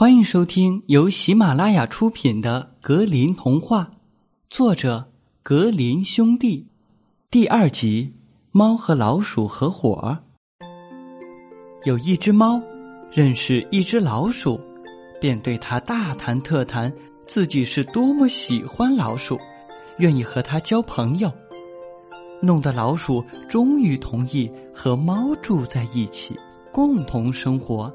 欢迎收听由喜马拉雅出品的《格林童话》，作者格林兄弟，第二集《猫和老鼠合伙》。有一只猫认识一只老鼠，便对它大谈特谈自己是多么喜欢老鼠，愿意和它交朋友，弄得老鼠终于同意和猫住在一起，共同生活。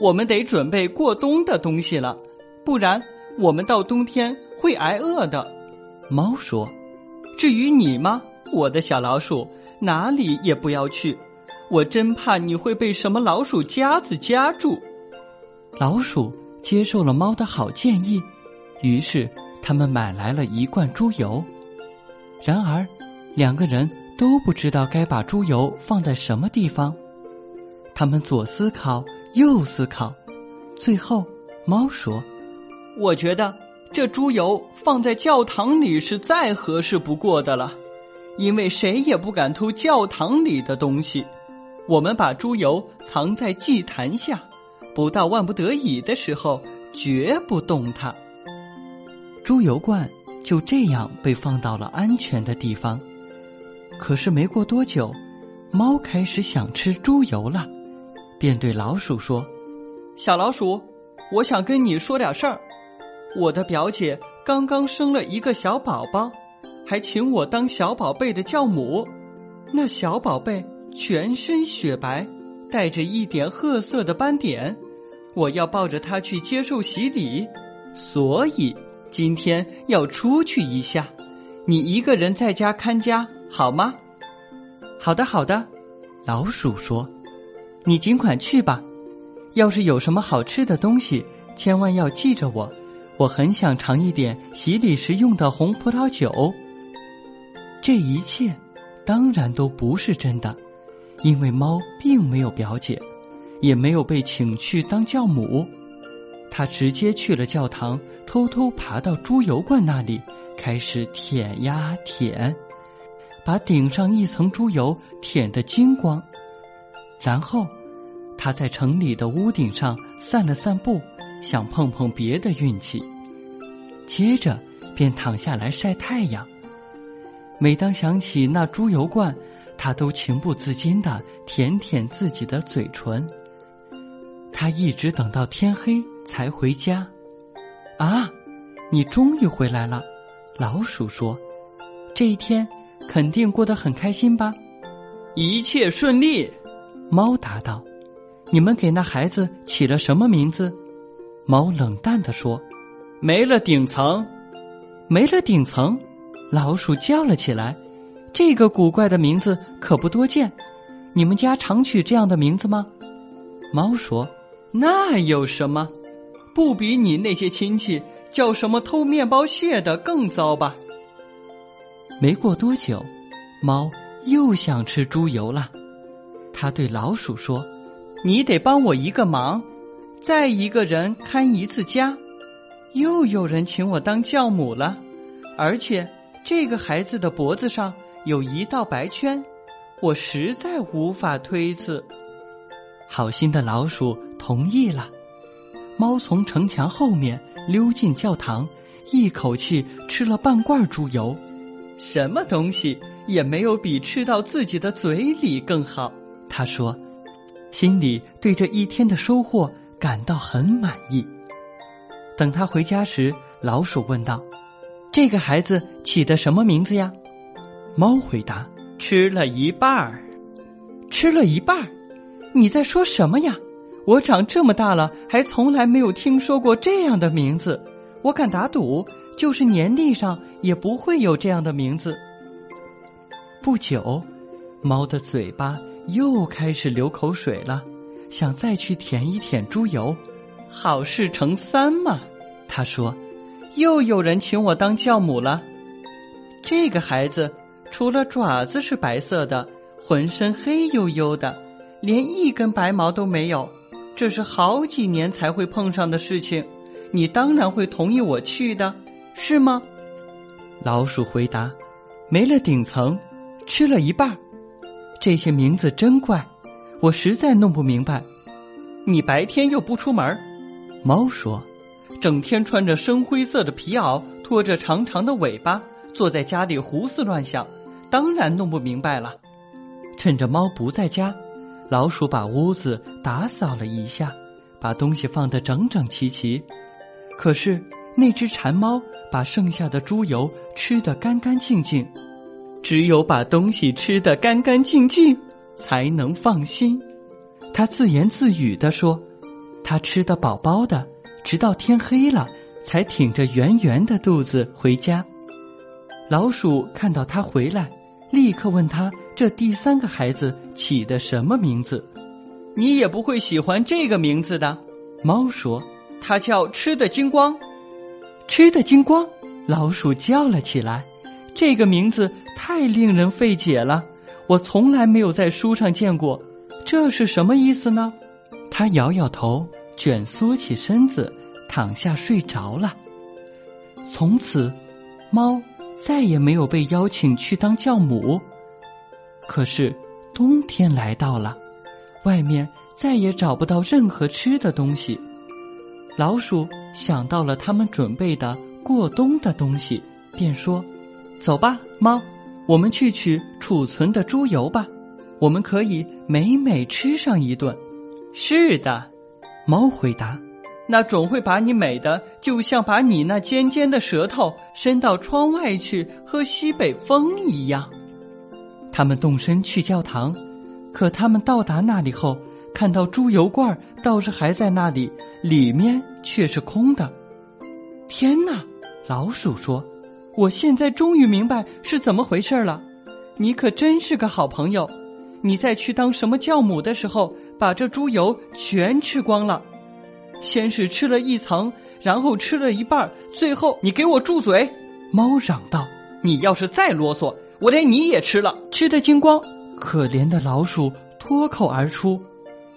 我们得准备过冬的东西了，不然我们到冬天会挨饿的。猫说：“至于你吗，我的小老鼠，哪里也不要去，我真怕你会被什么老鼠夹子夹住。”老鼠接受了猫的好建议，于是他们买来了一罐猪油。然而，两个人都不知道该把猪油放在什么地方，他们左思考。又思考，最后，猫说：“我觉得这猪油放在教堂里是再合适不过的了，因为谁也不敢偷教堂里的东西。我们把猪油藏在祭坛下，不到万不得已的时候，绝不动它。”猪油罐就这样被放到了安全的地方。可是没过多久，猫开始想吃猪油了。便对老鼠说：“小老鼠，我想跟你说点事儿。我的表姐刚刚生了一个小宝宝，还请我当小宝贝的教母。那小宝贝全身雪白，带着一点褐色的斑点。我要抱着他去接受洗礼，所以今天要出去一下。你一个人在家看家好吗？”“好的，好的。”老鼠说。你尽管去吧，要是有什么好吃的东西，千万要记着我。我很想尝一点洗礼时用的红葡萄酒。这一切当然都不是真的，因为猫并没有表姐，也没有被请去当教母。它直接去了教堂，偷偷爬到猪油罐那里，开始舔呀舔，把顶上一层猪油舔得精光，然后。他在城里的屋顶上散了散步，想碰碰别的运气。接着便躺下来晒太阳。每当想起那猪油罐，他都情不自禁的舔舔自己的嘴唇。他一直等到天黑才回家。啊，你终于回来了，老鼠说：“这一天肯定过得很开心吧？”一切顺利，猫答道。你们给那孩子起了什么名字？猫冷淡地说：“没了顶层，没了顶层。”老鼠叫了起来：“这个古怪的名字可不多见。你们家常取这样的名字吗？”猫说：“那有什么？不比你那些亲戚叫什么偷面包屑的更糟吧？”没过多久，猫又想吃猪油了。它对老鼠说。你得帮我一个忙，再一个人看一次家。又有人请我当教母了，而且这个孩子的脖子上有一道白圈，我实在无法推辞。好心的老鼠同意了。猫从城墙后面溜进教堂，一口气吃了半罐猪油。什么东西也没有比吃到自己的嘴里更好。他说。心里对这一天的收获感到很满意。等他回家时，老鼠问道：“这个孩子起的什么名字呀？”猫回答：“吃了一半儿，吃了一半儿。你在说什么呀？我长这么大了，还从来没有听说过这样的名字。我敢打赌，就是年历上也不会有这样的名字。”不久，猫的嘴巴。又开始流口水了，想再去舔一舔猪油，好事成三嘛。他说：“又有人请我当教母了。这个孩子除了爪子是白色的，浑身黑黝黝的，连一根白毛都没有。这是好几年才会碰上的事情。你当然会同意我去的，是吗？”老鼠回答：“没了顶层，吃了一半。”这些名字真怪，我实在弄不明白。你白天又不出门，猫说：“整天穿着深灰色的皮袄，拖着长长的尾巴，坐在家里胡思乱想，当然弄不明白了。”趁着猫不在家，老鼠把屋子打扫了一下，把东西放得整整齐齐。可是那只馋猫把剩下的猪油吃得干干净净。只有把东西吃得干干净净，才能放心。他自言自语地说：“他吃得饱饱的，直到天黑了，才挺着圆圆的肚子回家。”老鼠看到他回来，立刻问他：“这第三个孩子起的什么名字？”“你也不会喜欢这个名字的。”猫说：“它叫吃的精光。”“吃的精光！”老鼠叫了起来。这个名字太令人费解了，我从来没有在书上见过，这是什么意思呢？他摇摇头，卷缩起身子，躺下睡着了。从此，猫再也没有被邀请去当教母。可是，冬天来到了，外面再也找不到任何吃的东西。老鼠想到了他们准备的过冬的东西，便说。走吧，猫，我们去取储存的猪油吧。我们可以美美吃上一顿。是的，猫回答。那总会把你美的，就像把你那尖尖的舌头伸到窗外去喝西北风一样。他们动身去教堂，可他们到达那里后，看到猪油罐倒是还在那里，里面却是空的。天哪！老鼠说。我现在终于明白是怎么回事了，你可真是个好朋友。你在去当什么教母的时候，把这猪油全吃光了，先是吃了一层，然后吃了一半，最后你给我住嘴！猫嚷道：“你要是再啰嗦，我连你也吃了，吃的精光。”可怜的老鼠脱口而出，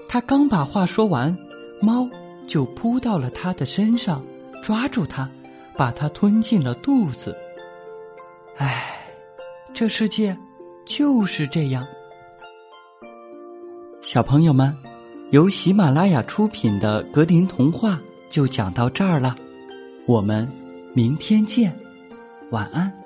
他刚把话说完，猫就扑到了他的身上，抓住他，把他吞进了肚子。唉，这世界就是这样。小朋友们，由喜马拉雅出品的格林童话就讲到这儿了，我们明天见，晚安。